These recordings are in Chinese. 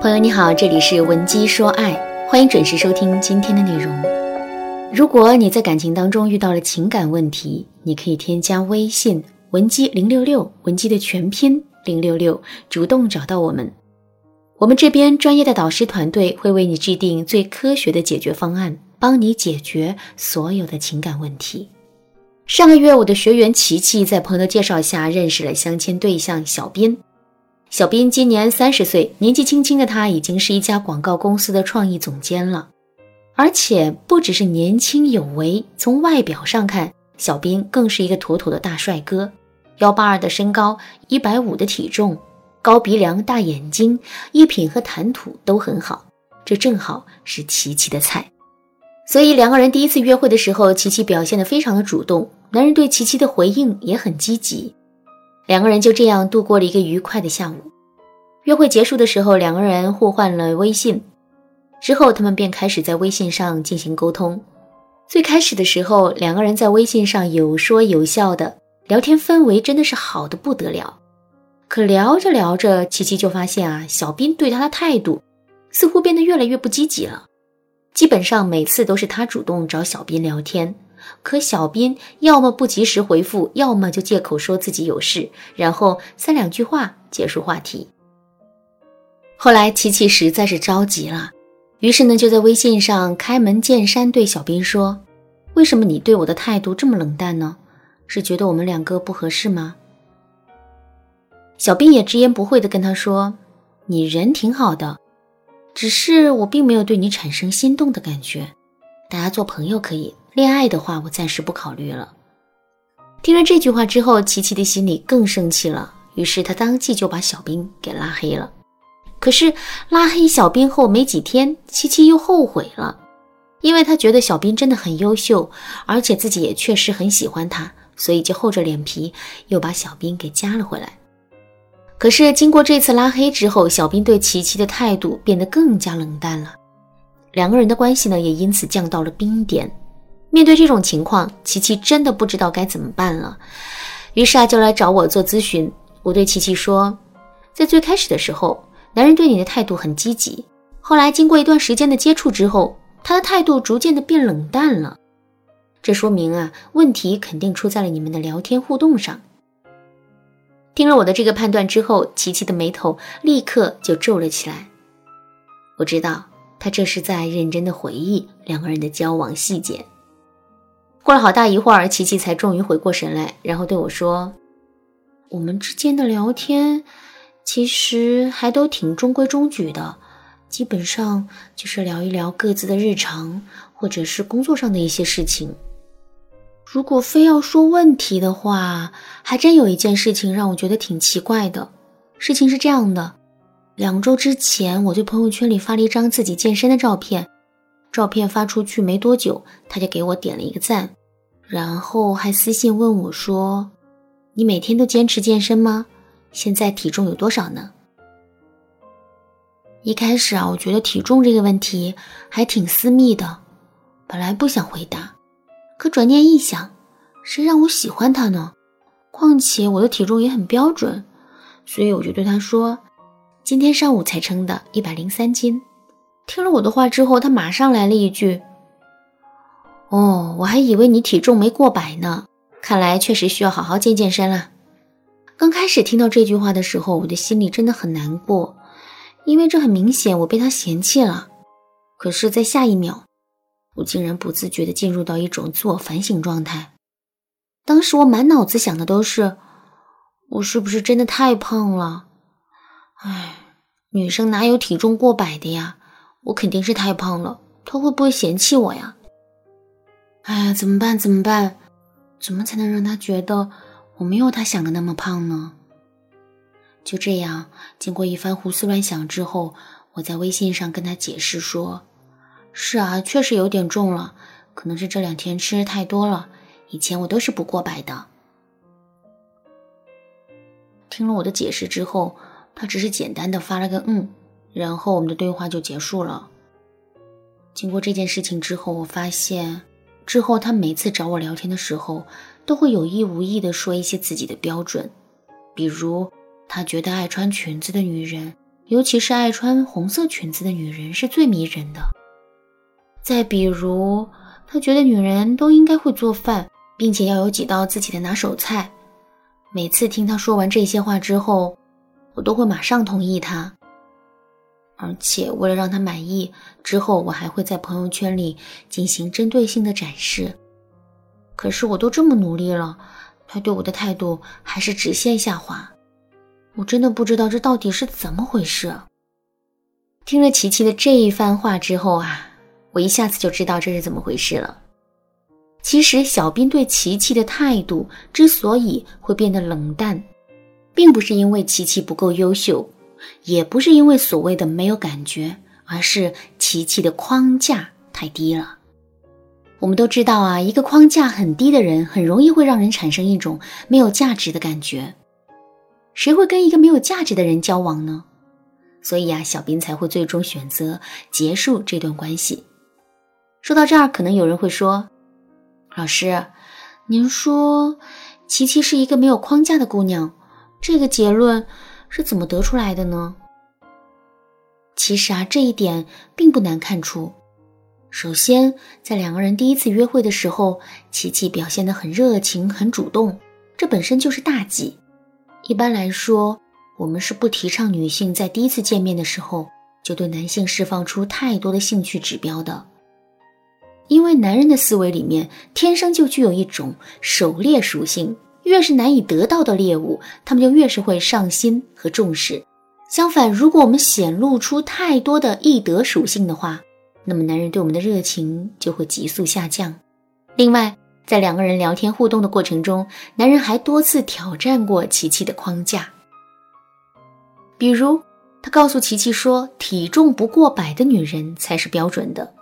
朋友你好，这里是文姬说爱，欢迎准时收听今天的内容。如果你在感情当中遇到了情感问题，你可以添加微信文姬零六六，文姬的全拼零六六，主动找到我们，我们这边专业的导师团队会为你制定最科学的解决方案，帮你解决所有的情感问题。上个月，我的学员琪琪在朋友的介绍下认识了相亲对象小斌。小斌今年三十岁，年纪轻轻的他已经是一家广告公司的创意总监了，而且不只是年轻有为，从外表上看，小斌更是一个妥妥的大帅哥，幺八二的身高，一百五的体重，高鼻梁、大眼睛，衣品和谈吐都很好，这正好是琪琪的菜。所以两个人第一次约会的时候，琪琪表现得非常的主动，男人对琪琪的回应也很积极。两个人就这样度过了一个愉快的下午。约会结束的时候，两个人互换了微信，之后他们便开始在微信上进行沟通。最开始的时候，两个人在微信上有说有笑的聊天，氛围真的是好的不得了。可聊着聊着，琪琪就发现啊，小斌对他的态度似乎变得越来越不积极了。基本上每次都是他主动找小斌聊天。可小斌要么不及时回复，要么就借口说自己有事，然后三两句话结束话题。后来琪琪实在是着急了，于是呢就在微信上开门见山对小斌说：“为什么你对我的态度这么冷淡呢？是觉得我们两个不合适吗？”小斌也直言不讳的跟他说：“你人挺好的，只是我并没有对你产生心动的感觉，大家做朋友可以。”恋爱的话，我暂时不考虑了。听了这句话之后，琪琪的心里更生气了，于是他当即就把小兵给拉黑了。可是拉黑小兵后没几天，琪琪又后悔了，因为他觉得小兵真的很优秀，而且自己也确实很喜欢他，所以就厚着脸皮又把小兵给加了回来。可是经过这次拉黑之后，小兵对琪琪的态度变得更加冷淡了，两个人的关系呢也因此降到了冰点。面对这种情况，琪琪真的不知道该怎么办了，于是啊就来找我做咨询。我对琪琪说，在最开始的时候，男人对你的态度很积极，后来经过一段时间的接触之后，他的态度逐渐的变冷淡了。这说明啊，问题肯定出在了你们的聊天互动上。听了我的这个判断之后，琪琪的眉头立刻就皱了起来。我知道他这是在认真的回忆两个人的交往细节。过了好大一会儿，琪琪才终于回过神来，然后对我说：“我们之间的聊天其实还都挺中规中矩的，基本上就是聊一聊各自的日常，或者是工作上的一些事情。如果非要说问题的话，还真有一件事情让我觉得挺奇怪的。事情是这样的：两周之前，我在朋友圈里发了一张自己健身的照片，照片发出去没多久，他就给我点了一个赞。”然后还私信问我说：“你每天都坚持健身吗？现在体重有多少呢？”一开始啊，我觉得体重这个问题还挺私密的，本来不想回答。可转念一想，谁让我喜欢他呢？况且我的体重也很标准，所以我就对他说：“今天上午才称的，一百零三斤。”听了我的话之后，他马上来了一句。哦，我还以为你体重没过百呢，看来确实需要好好健健身了。刚开始听到这句话的时候，我的心里真的很难过，因为这很明显我被他嫌弃了。可是，在下一秒，我竟然不自觉地进入到一种自我反省状态。当时我满脑子想的都是，我是不是真的太胖了？唉，女生哪有体重过百的呀？我肯定是太胖了，他会不会嫌弃我呀？哎呀，怎么办？怎么办？怎么才能让他觉得我没有他想的那么胖呢？就这样，经过一番胡思乱想之后，我在微信上跟他解释说：“是啊，确实有点重了，可能是这两天吃的太多了。以前我都是不过百的。”听了我的解释之后，他只是简单的发了个“嗯”，然后我们的对话就结束了。经过这件事情之后，我发现。之后，他每次找我聊天的时候，都会有意无意的说一些自己的标准，比如他觉得爱穿裙子的女人尤其是爱穿红色裙子的女人是最迷人的。再比如，他觉得女人都应该会做饭，并且要有几道自己的拿手菜。每次听他说完这些话之后，我都会马上同意他。而且为了让他满意，之后我还会在朋友圈里进行针对性的展示。可是我都这么努力了，他对我的态度还是直线下滑。我真的不知道这到底是怎么回事。听了琪琪的这一番话之后啊，我一下子就知道这是怎么回事了。其实小斌对琪琪的态度之所以会变得冷淡，并不是因为琪琪不够优秀，也不是因为所谓的没有感觉，而是琪琪的框架太低了。我们都知道啊，一个框架很低的人，很容易会让人产生一种没有价值的感觉。谁会跟一个没有价值的人交往呢？所以啊，小兵才会最终选择结束这段关系。说到这儿，可能有人会说：“老师，您说琪琪是一个没有框架的姑娘，这个结论是怎么得出来的呢？”其实啊，这一点并不难看出。首先，在两个人第一次约会的时候，琪琪表现得很热情、很主动，这本身就是大忌。一般来说，我们是不提倡女性在第一次见面的时候就对男性释放出太多的兴趣指标的，因为男人的思维里面天生就具有一种狩猎属性，越是难以得到的猎物，他们就越是会上心和重视。相反，如果我们显露出太多的易得属性的话，那么男人对我们的热情就会急速下降。另外，在两个人聊天互动的过程中，男人还多次挑战过琪琪的框架。比如，他告诉琪琪说，体重不过百的女人才是标准的，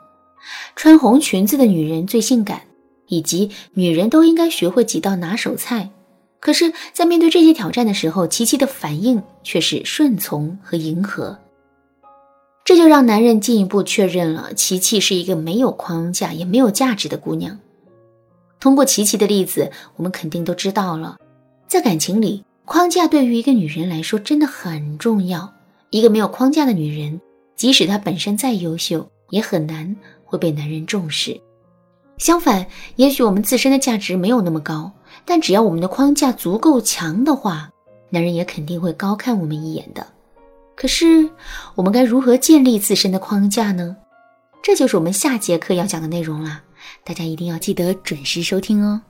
穿红裙子的女人最性感，以及女人都应该学会几道拿手菜。可是，在面对这些挑战的时候，琪琪的反应却是顺从和迎合。这就让男人进一步确认了琪琪是一个没有框架也没有价值的姑娘。通过琪琪的例子，我们肯定都知道了，在感情里，框架对于一个女人来说真的很重要。一个没有框架的女人，即使她本身再优秀，也很难会被男人重视。相反，也许我们自身的价值没有那么高，但只要我们的框架足够强的话，男人也肯定会高看我们一眼的。可是，我们该如何建立自身的框架呢？这就是我们下节课要讲的内容啦！大家一定要记得准时收听哦。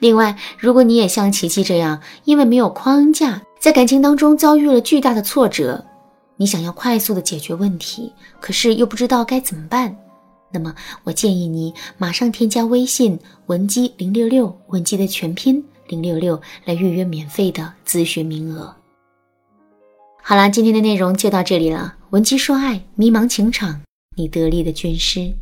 另外，如果你也像琪琪这样，因为没有框架，在感情当中遭遇了巨大的挫折，你想要快速的解决问题，可是又不知道该怎么办，那么我建议你马上添加微信文姬零六六，文姬的全拼零六六，来预约免费的咨询名额。好啦，今天的内容就到这里了。文姬说爱，迷茫情场，你得力的军师。